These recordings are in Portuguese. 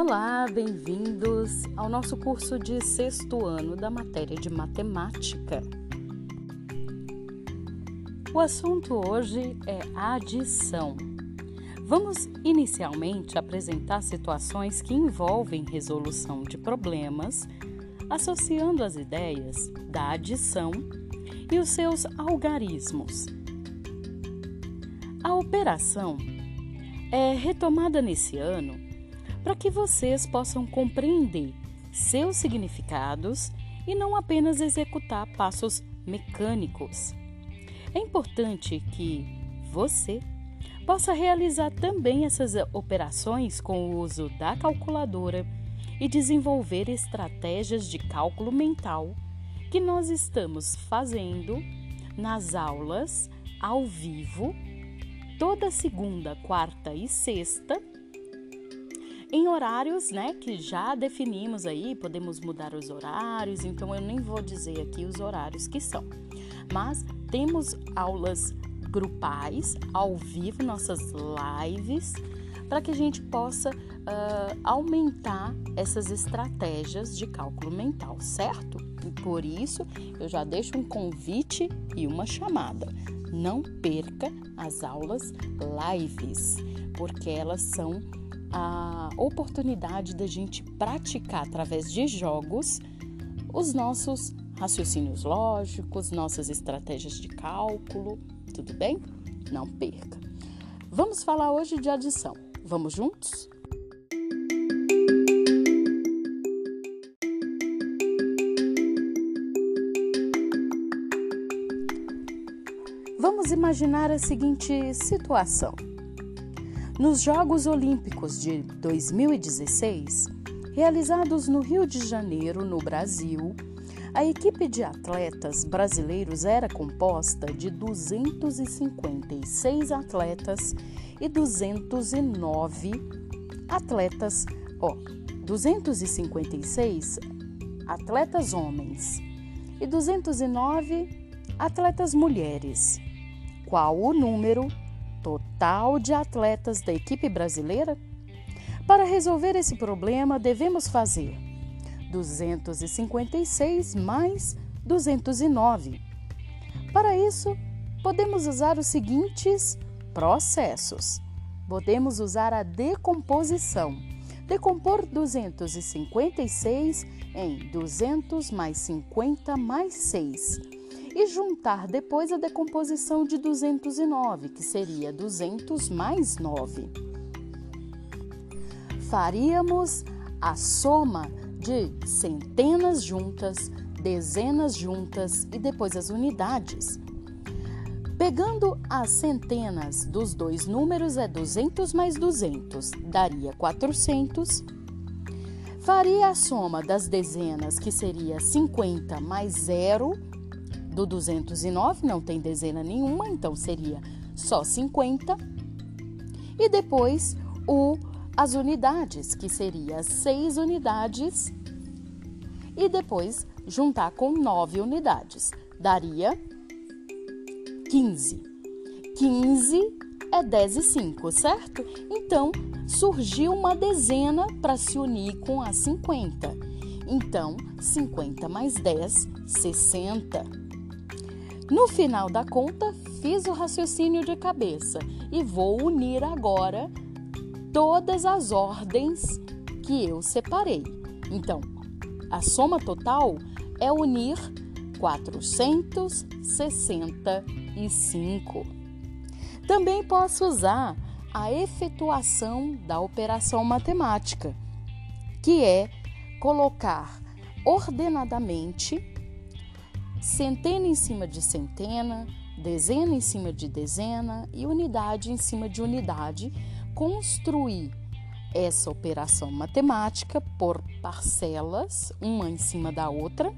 Olá, bem-vindos ao nosso curso de sexto ano da matéria de matemática. O assunto hoje é adição. Vamos inicialmente apresentar situações que envolvem resolução de problemas, associando as ideias da adição e os seus algarismos. A operação é retomada nesse ano para que vocês possam compreender seus significados e não apenas executar passos mecânicos. É importante que você possa realizar também essas operações com o uso da calculadora e desenvolver estratégias de cálculo mental que nós estamos fazendo nas aulas ao vivo toda segunda, quarta e sexta em horários, né, que já definimos aí, podemos mudar os horários, então eu nem vou dizer aqui os horários que são. Mas temos aulas grupais, ao vivo, nossas lives, para que a gente possa uh, aumentar essas estratégias de cálculo mental, certo? E por isso eu já deixo um convite e uma chamada. Não perca as aulas lives, porque elas são a oportunidade da gente praticar através de jogos os nossos raciocínios lógicos, nossas estratégias de cálculo, tudo bem? Não perca. Vamos falar hoje de adição. Vamos juntos? Vamos imaginar a seguinte situação. Nos Jogos Olímpicos de 2016, realizados no Rio de Janeiro, no Brasil, a equipe de atletas brasileiros era composta de 256 atletas e 209 atletas, ó, 256 atletas homens e 209 atletas mulheres. Qual o número total de atletas da equipe brasileira? Para resolver esse problema, devemos fazer 256 mais 209. Para isso, podemos usar os seguintes processos. Podemos usar a decomposição. Decompor 256 em 200 mais 50 mais 6 e juntar depois a decomposição de 209, que seria 200 mais 9. Faríamos a soma de centenas juntas, dezenas juntas e depois as unidades. Pegando as centenas dos dois números é 200 mais 200, daria 400. Faria a soma das dezenas, que seria 50 mais 0, do 209 não tem dezena nenhuma, então seria só 50. E depois o as unidades, que seria 6 unidades, e depois juntar com 9 unidades, daria 15. 15 é 10 e 5, certo? Então, surgiu uma dezena para se unir com a 50. Então, 50 mais 10, 60. No final da conta, fiz o raciocínio de cabeça e vou unir agora todas as ordens que eu separei. Então, a soma total é unir 465. Também posso usar a efetuação da operação matemática, que é colocar ordenadamente centena em cima de centena, dezena em cima de dezena e unidade em cima de unidade, construir essa operação matemática por parcelas, uma em cima da outra,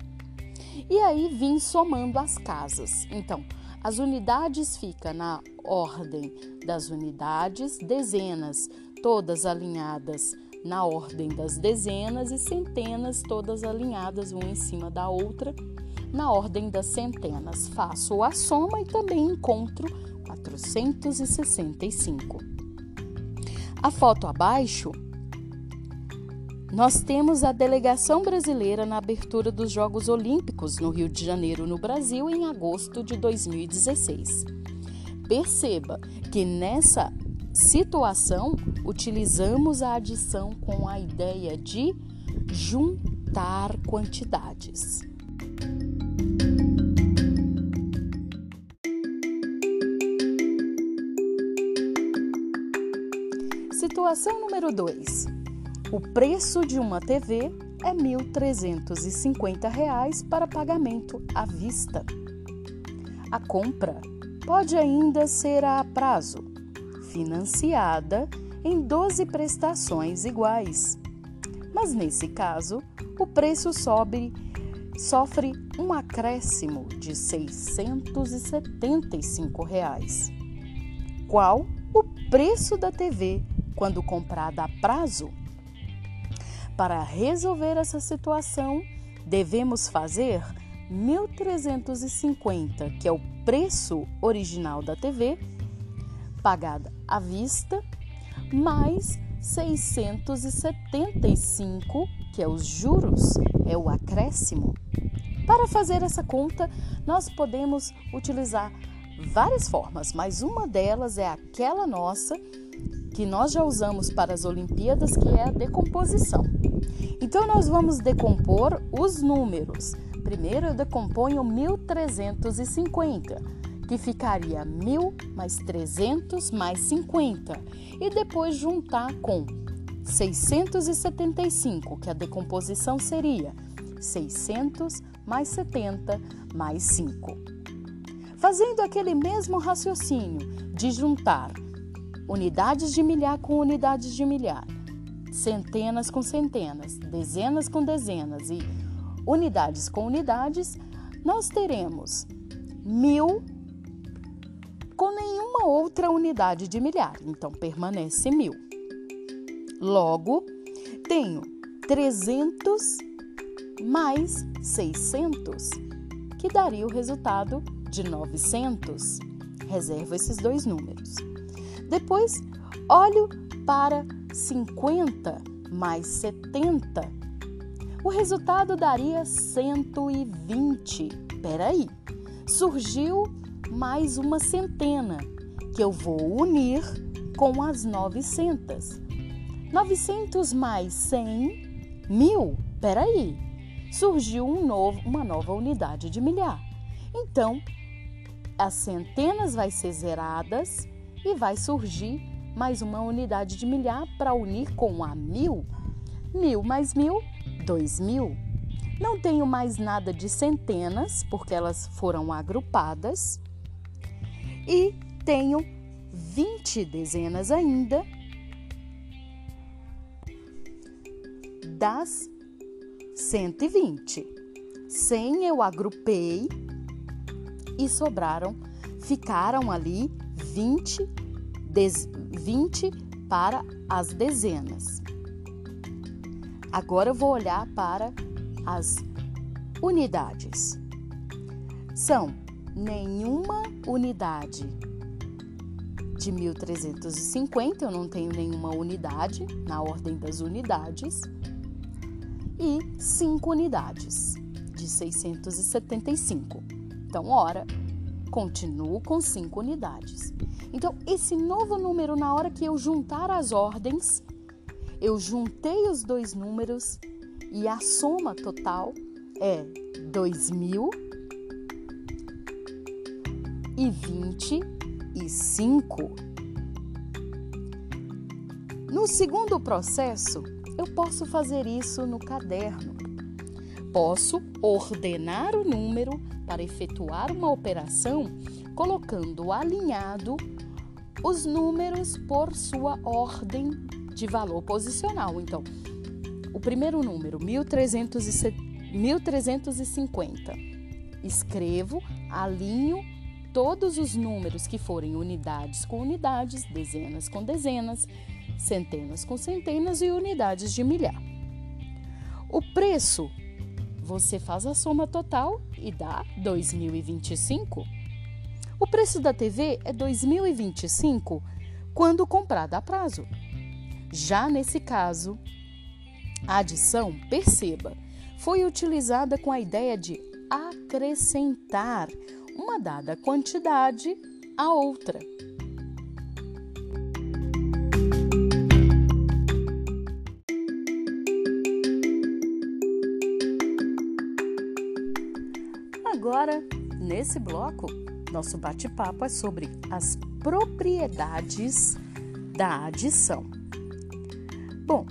e aí vim somando as casas. Então, as unidades ficam na ordem das unidades, dezenas todas alinhadas na ordem das dezenas e centenas todas alinhadas uma em cima da outra na ordem das centenas. Faço a soma e também encontro 465. A foto abaixo nós temos a delegação brasileira na abertura dos Jogos Olímpicos no Rio de Janeiro, no Brasil, em agosto de 2016. Perceba que nessa situação utilizamos a adição com a ideia de juntar quantidades. Situação número 2. O preço de uma TV é R$ 1.350 para pagamento à vista. A compra pode ainda ser a prazo, financiada em 12 prestações iguais. Mas nesse caso, o preço sobe, sofre um acréscimo de 675 reais. Qual o preço da TV quando comprada a prazo? Para resolver essa situação, devemos fazer 1.350, que é o preço original da TV, pagada à vista, mais 675, que é os juros, é o acréscimo. Para fazer essa conta, nós podemos utilizar várias formas, mas uma delas é aquela nossa que nós já usamos para as Olimpíadas, que é a decomposição. Então, nós vamos decompor os números. Primeiro, eu decomponho 1350, que ficaria 1000 mais 300 mais 50, e depois juntar com 675, que a decomposição seria 600 mais 70 mais 5. Fazendo aquele mesmo raciocínio de juntar unidades de milhar com unidades de milhar, centenas com centenas, dezenas com dezenas e unidades com unidades, nós teremos mil com nenhuma outra unidade de milhar, então permanece mil. Logo, tenho 300 mais 600, que daria o resultado de 900. Reservo esses dois números. Depois, olho para 50 mais 70. O resultado daria 120. Peraí, surgiu mais uma centena que eu vou unir com as 900. 900 mais 100, mil. Peraí, surgiu um novo, uma nova unidade de milhar. Então, as centenas vai ser zeradas e vai surgir mais uma unidade de milhar para unir com a mil. Mil mais mil, dois mil. Não tenho mais nada de centenas, porque elas foram agrupadas. E tenho 20 dezenas ainda das 120. 100 eu agrupei e sobraram, ficaram ali 20, 20 para as dezenas. Agora eu vou olhar para as unidades. São nenhuma unidade de 1350, eu não tenho nenhuma unidade na ordem das unidades, e cinco unidades de 675. Então, ora, continuo com cinco unidades. Então, esse novo número, na hora que eu juntar as ordens, eu juntei os dois números e a soma total é 2025. No segundo processo, eu posso fazer isso no caderno. Posso ordenar o número para efetuar uma operação colocando alinhado os números por sua ordem de valor posicional. Então, o primeiro número, 1350, escrevo, alinho todos os números que forem unidades com unidades, dezenas com dezenas, centenas com centenas e unidades de milhar. O preço você faz a soma total e dá 2025. O preço da TV é 2025 quando comprada a prazo. Já nesse caso, A adição, perceba, foi utilizada com a ideia de acrescentar uma dada quantidade a outra. Agora, nesse bloco, nosso bate-papo é sobre as propriedades da adição. Bom,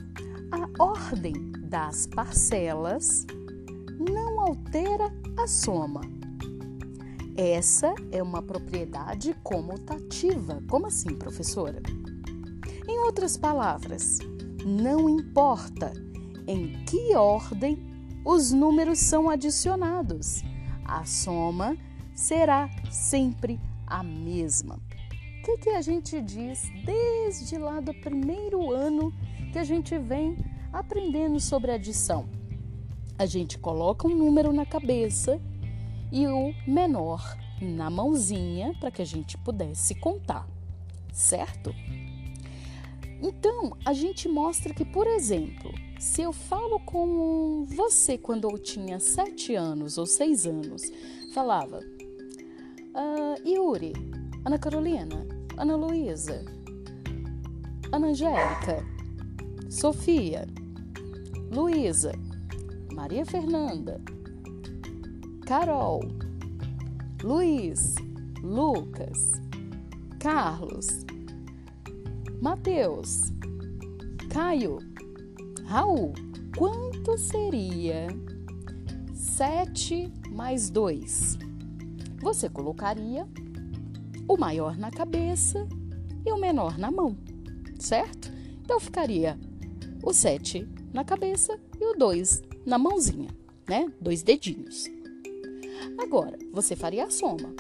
a ordem das parcelas não altera a soma. Essa é uma propriedade comutativa. Como assim, professora? Em outras palavras, não importa em que ordem os números são adicionados, a soma será sempre a mesma. O que, que a gente diz desde lá do primeiro ano que a gente vem aprendendo sobre adição? A gente coloca um número na cabeça e o menor na mãozinha para que a gente pudesse contar, certo? Então, a gente mostra que, por exemplo, se eu falo com você quando eu tinha sete anos ou seis anos, falava, uh, Yuri, Ana Carolina, Ana Luísa, Ana Angélica, Sofia, Luísa, Maria Fernanda, Carol, Luiz, Lucas, Carlos, Mateus, Caio, Raul. Quanto seria 7 mais 2? Você colocaria o maior na cabeça e o menor na mão, certo? Então ficaria o 7 na cabeça e o 2 na mãozinha, né? Dois dedinhos. Agora, você faria a soma.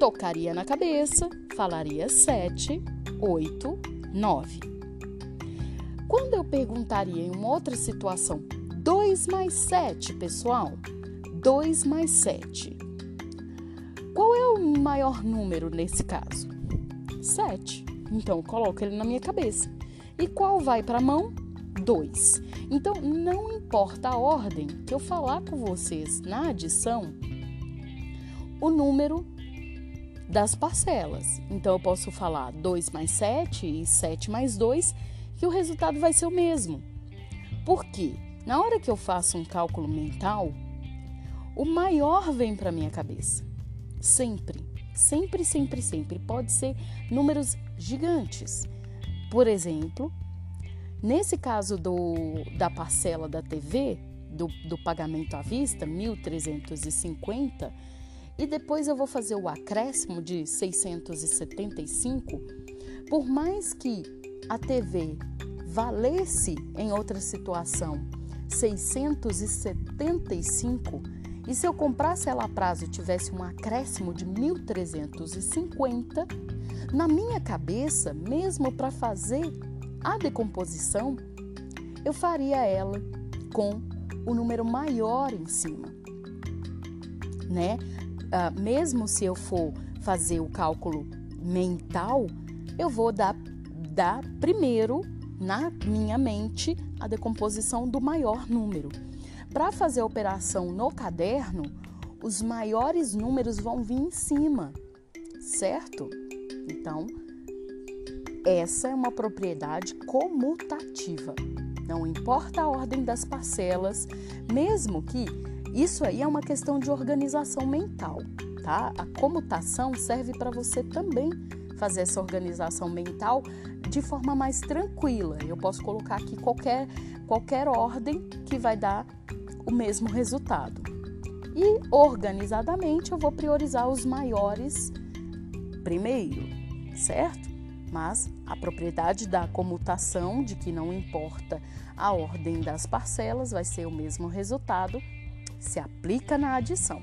Tocaria na cabeça, falaria 7, 8, 9. Quando eu perguntaria em uma outra situação, 2 mais 7, pessoal? 2 mais 7. Qual é o maior número nesse caso? 7. Então, coloco ele na minha cabeça. E qual vai para a mão? 2. Então, não importa a ordem que eu falar com vocês na adição, o número das parcelas. Então, eu posso falar 2 mais 7 e 7 mais 2, que o resultado vai ser o mesmo. Por quê? Na hora que eu faço um cálculo mental, o maior vem para minha cabeça. Sempre, sempre, sempre, sempre. Pode ser números gigantes. Por exemplo, nesse caso do, da parcela da TV, do, do pagamento à vista, 1.350, e depois eu vou fazer o acréscimo de 675, por mais que a TV valesse em outra situação 675, e se eu comprasse ela a prazo tivesse um acréscimo de 1.350, na minha cabeça, mesmo para fazer a decomposição, eu faria ela com o número maior em cima, né? uh, mesmo se eu for fazer o cálculo mental, eu vou dar, dar primeiro na minha mente a decomposição do maior número. Para fazer a operação no caderno, os maiores números vão vir em cima, certo? Então, essa é uma propriedade comutativa. Não importa a ordem das parcelas, mesmo que isso aí é uma questão de organização mental, tá? A comutação serve para você também fazer essa organização mental de forma mais tranquila. Eu posso colocar aqui qualquer, qualquer ordem que vai dar o mesmo resultado. E organizadamente eu vou priorizar os maiores primeiro, certo? Mas a propriedade da comutação, de que não importa a ordem das parcelas, vai ser o mesmo resultado se aplica na adição.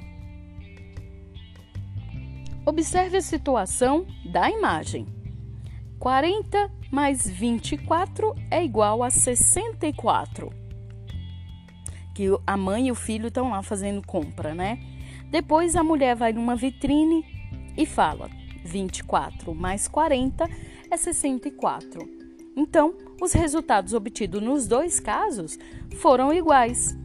Observe a situação da imagem. 40 mais 24 é igual a 64. Que a mãe e o filho estão lá fazendo compra, né? Depois a mulher vai numa vitrine e fala: 24 mais 40 é 64. Então, os resultados obtidos nos dois casos foram iguais.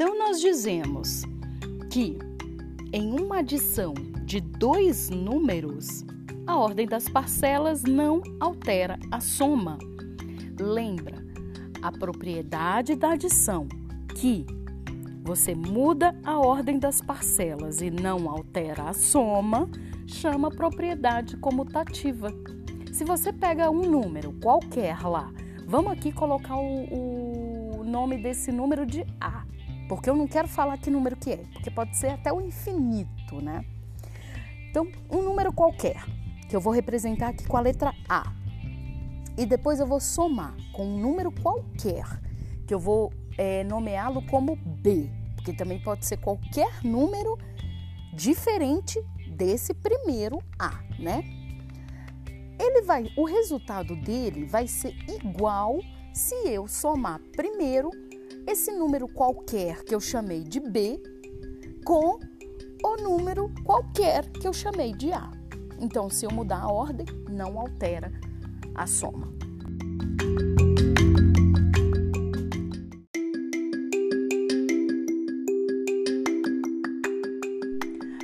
Então, nós dizemos que em uma adição de dois números, a ordem das parcelas não altera a soma. Lembra, a propriedade da adição que você muda a ordem das parcelas e não altera a soma, chama propriedade comutativa. Se você pega um número qualquer lá, vamos aqui colocar o, o nome desse número de A, porque eu não quero falar que número que é, porque pode ser até o infinito, né? Então, um número qualquer, que eu vou representar aqui com a letra A. E depois eu vou somar com um número qualquer, que eu vou é, nomeá-lo como B, porque também pode ser qualquer número diferente desse primeiro A, né? Ele vai, o resultado dele vai ser igual se eu somar primeiro esse número qualquer que eu chamei de B com o número qualquer que eu chamei de A. Então, se eu mudar a ordem, não altera a soma.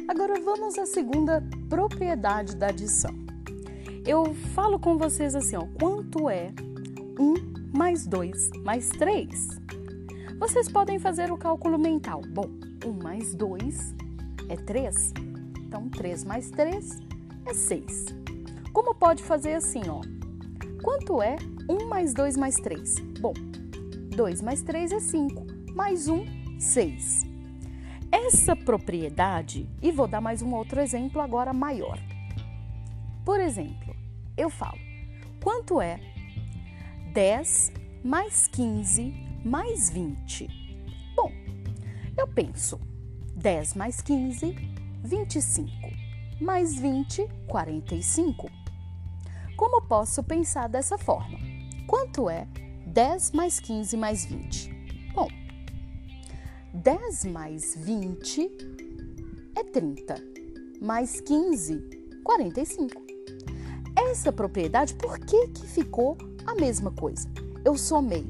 Agora vamos à segunda propriedade da adição. Eu falo com vocês assim, ó, quanto é 1 mais 2 mais 3? Vocês podem fazer o cálculo mental. Bom, 1 mais 2 é 3. Então, 3 mais 3 é 6. Como pode fazer assim, ó? Quanto é 1 mais 2 mais 3? Bom, 2 mais 3 é 5, mais 1, 6. Essa propriedade, e vou dar mais um outro exemplo agora maior. Por exemplo, eu falo, quanto é 10 mais 15 mais 20? Bom, eu penso, 10 mais 15, 25. Mais 20, 45. Como posso pensar dessa forma? Quanto é 10 mais 15 mais 20? Bom, 10 mais 20 é 30, mais 15, 45. Essa propriedade, por que, que ficou a mesma coisa? Eu somei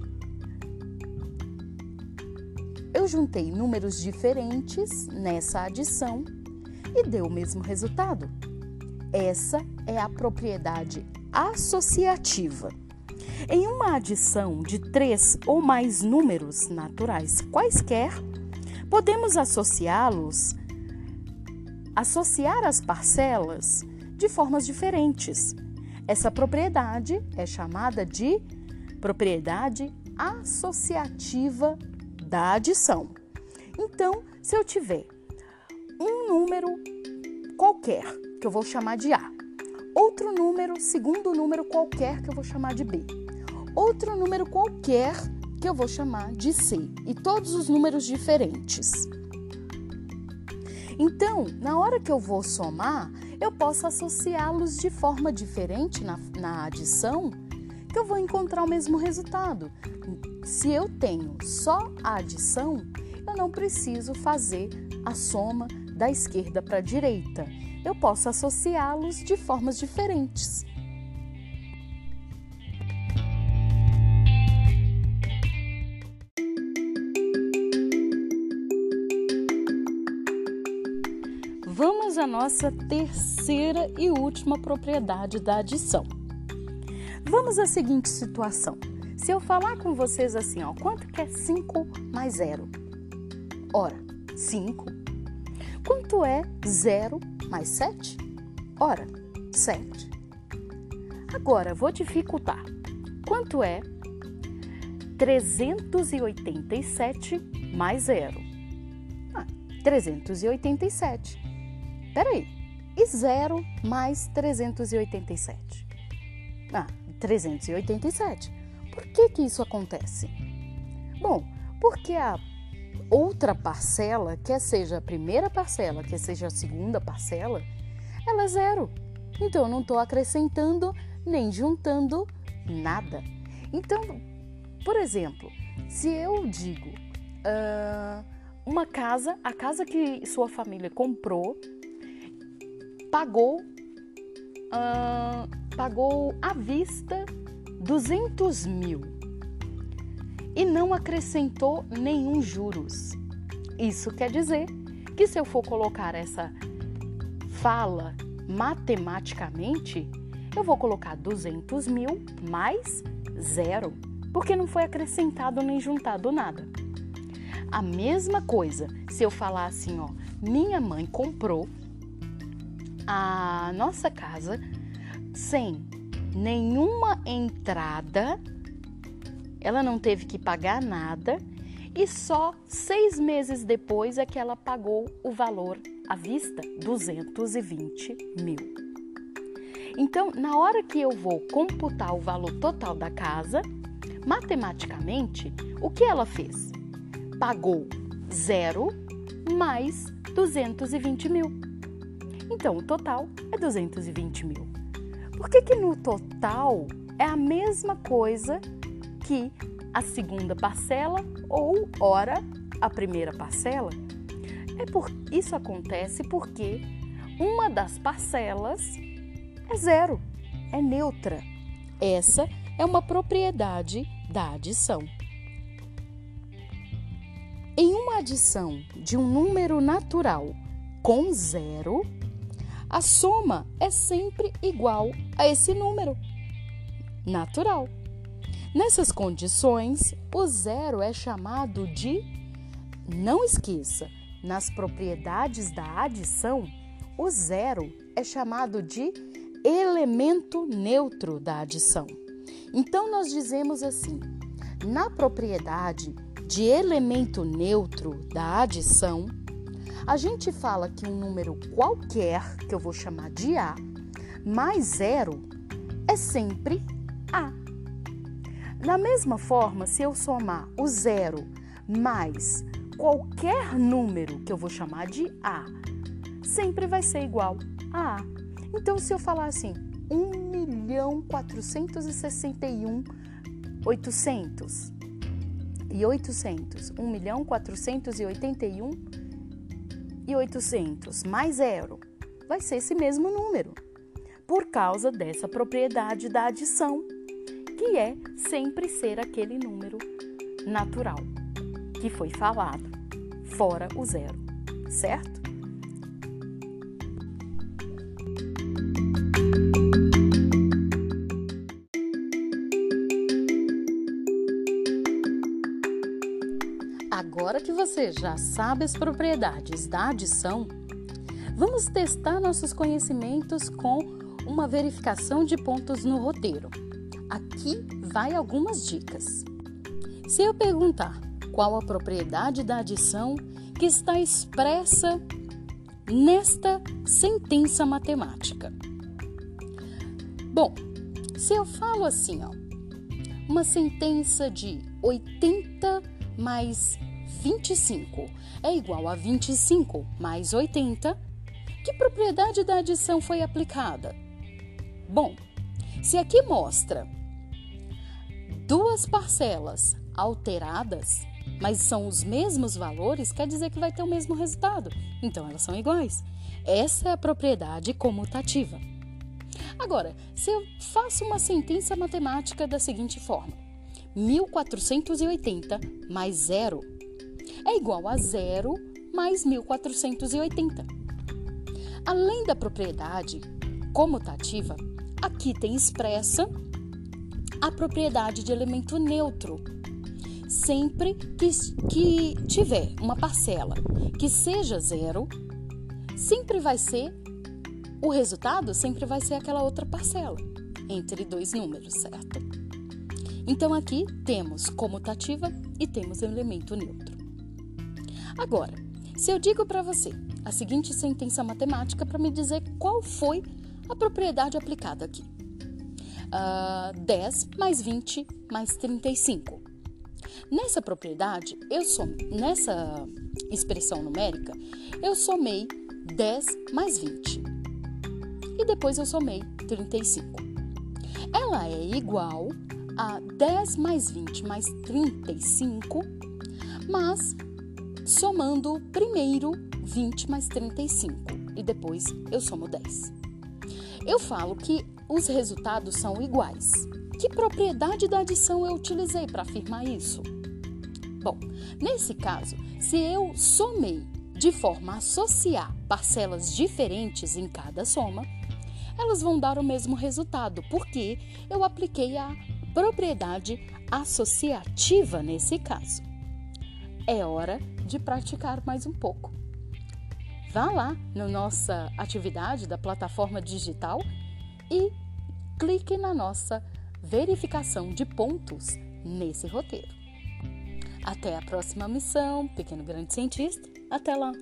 eu juntei números diferentes nessa adição e deu o mesmo resultado. Essa é a propriedade associativa. Em uma adição de três ou mais números naturais quaisquer, podemos associá-los, associar as parcelas de formas diferentes. Essa propriedade é chamada de propriedade associativa da adição. Então, se eu tiver um número qualquer, que eu vou chamar de A, outro número, segundo número qualquer, que eu vou chamar de B, outro número qualquer, que eu vou chamar de C, e todos os números diferentes. Então, na hora que eu vou somar, eu posso associá-los de forma diferente na, na adição, que eu vou encontrar o mesmo resultado. Se eu tenho só a adição, eu não preciso fazer a soma da esquerda para a direita. Eu posso associá-los de formas diferentes. Vamos à nossa terceira e última propriedade da adição. Vamos à seguinte situação. Se eu falar com vocês assim, ó, quanto que é 5 mais 0? Ora, 5. Quanto é 0 mais 7? Ora, 7. Agora, vou dificultar. Quanto é 387 mais 0? Ah, 387. Peraí, e 0 mais 387? Ah, 387. Por que, que isso acontece? Bom, porque a outra parcela, quer seja a primeira parcela, quer seja a segunda parcela, ela é zero. Então eu não estou acrescentando nem juntando nada. Então, por exemplo, se eu digo uh, uma casa, a casa que sua família comprou, pagou, uh, pagou à vista 200 mil e não acrescentou nenhum juros. Isso quer dizer que se eu for colocar essa fala matematicamente, eu vou colocar 200 mil mais zero, porque não foi acrescentado nem juntado nada. A mesma coisa se eu falar assim, ó, minha mãe comprou a nossa casa sem nenhuma entrada, ela não teve que pagar nada e só seis meses depois é que ela pagou o valor à vista, 220 mil. Então, na hora que eu vou computar o valor total da casa, matematicamente, o que ela fez? Pagou zero mais 220 mil. Então, o total é 220 mil. Por que, que no total é a mesma coisa que a segunda parcela ou, ora, a primeira parcela? É por isso acontece porque uma das parcelas é zero, é neutra. Essa é uma propriedade da adição. Em uma adição de um número natural com zero, a soma é sempre igual a esse número natural. Nessas condições, o zero é chamado de. Não esqueça, nas propriedades da adição, o zero é chamado de elemento neutro da adição. Então, nós dizemos assim: na propriedade de elemento neutro da adição, a gente fala que um número qualquer, que eu vou chamar de A, mais zero, é sempre A. Da mesma forma, se eu somar o zero mais qualquer número que eu vou chamar de A, sempre vai ser igual a A. Então, se eu falar assim, 1 milhão 461 800 e 800, 1 milhão 481 e 800 mais zero, vai ser esse mesmo número, por causa dessa propriedade da adição, que é sempre ser aquele número natural que foi falado, fora o zero, certo? Você já sabe as propriedades da adição, vamos testar nossos conhecimentos com uma verificação de pontos no roteiro. Aqui vai algumas dicas. Se eu perguntar qual a propriedade da adição que está expressa nesta sentença matemática. Bom, se eu falo assim, ó, uma sentença de 80 mais 25 é igual a 25 mais 80, que propriedade da adição foi aplicada? Bom, se aqui mostra duas parcelas alteradas, mas são os mesmos valores, quer dizer que vai ter o mesmo resultado. Então elas são iguais. Essa é a propriedade comutativa. Agora, se eu faço uma sentença matemática da seguinte forma: 1480 mais zero é igual a zero mais 1480. Além da propriedade comutativa, aqui tem expressa a propriedade de elemento neutro. Sempre que, que tiver uma parcela que seja zero, sempre vai ser o resultado sempre vai ser aquela outra parcela entre dois números, certo? Então aqui temos comutativa e temos elemento neutro. Agora, se eu digo para você a seguinte sentença matemática para me dizer qual foi a propriedade aplicada aqui. Uh, ah, 10 mais 20 mais 35. Nessa propriedade, eu som, nessa expressão numérica, eu somei 10 mais 20. E depois eu somei 35. Ela é igual a 10 mais 20 mais 35 mas somando primeiro 20 mais 35 e depois eu somo 10. Eu falo que os resultados são iguais. Que propriedade da adição eu utilizei para afirmar isso? Bom, nesse caso, se eu somei de forma a associar parcelas diferentes em cada soma, elas vão dar o mesmo resultado, porque eu apliquei a propriedade associativa nesse caso. É hora de praticar mais um pouco. Vá lá na nossa atividade da plataforma digital e clique na nossa verificação de pontos nesse roteiro. Até a próxima missão, Pequeno Grande Cientista. Até lá!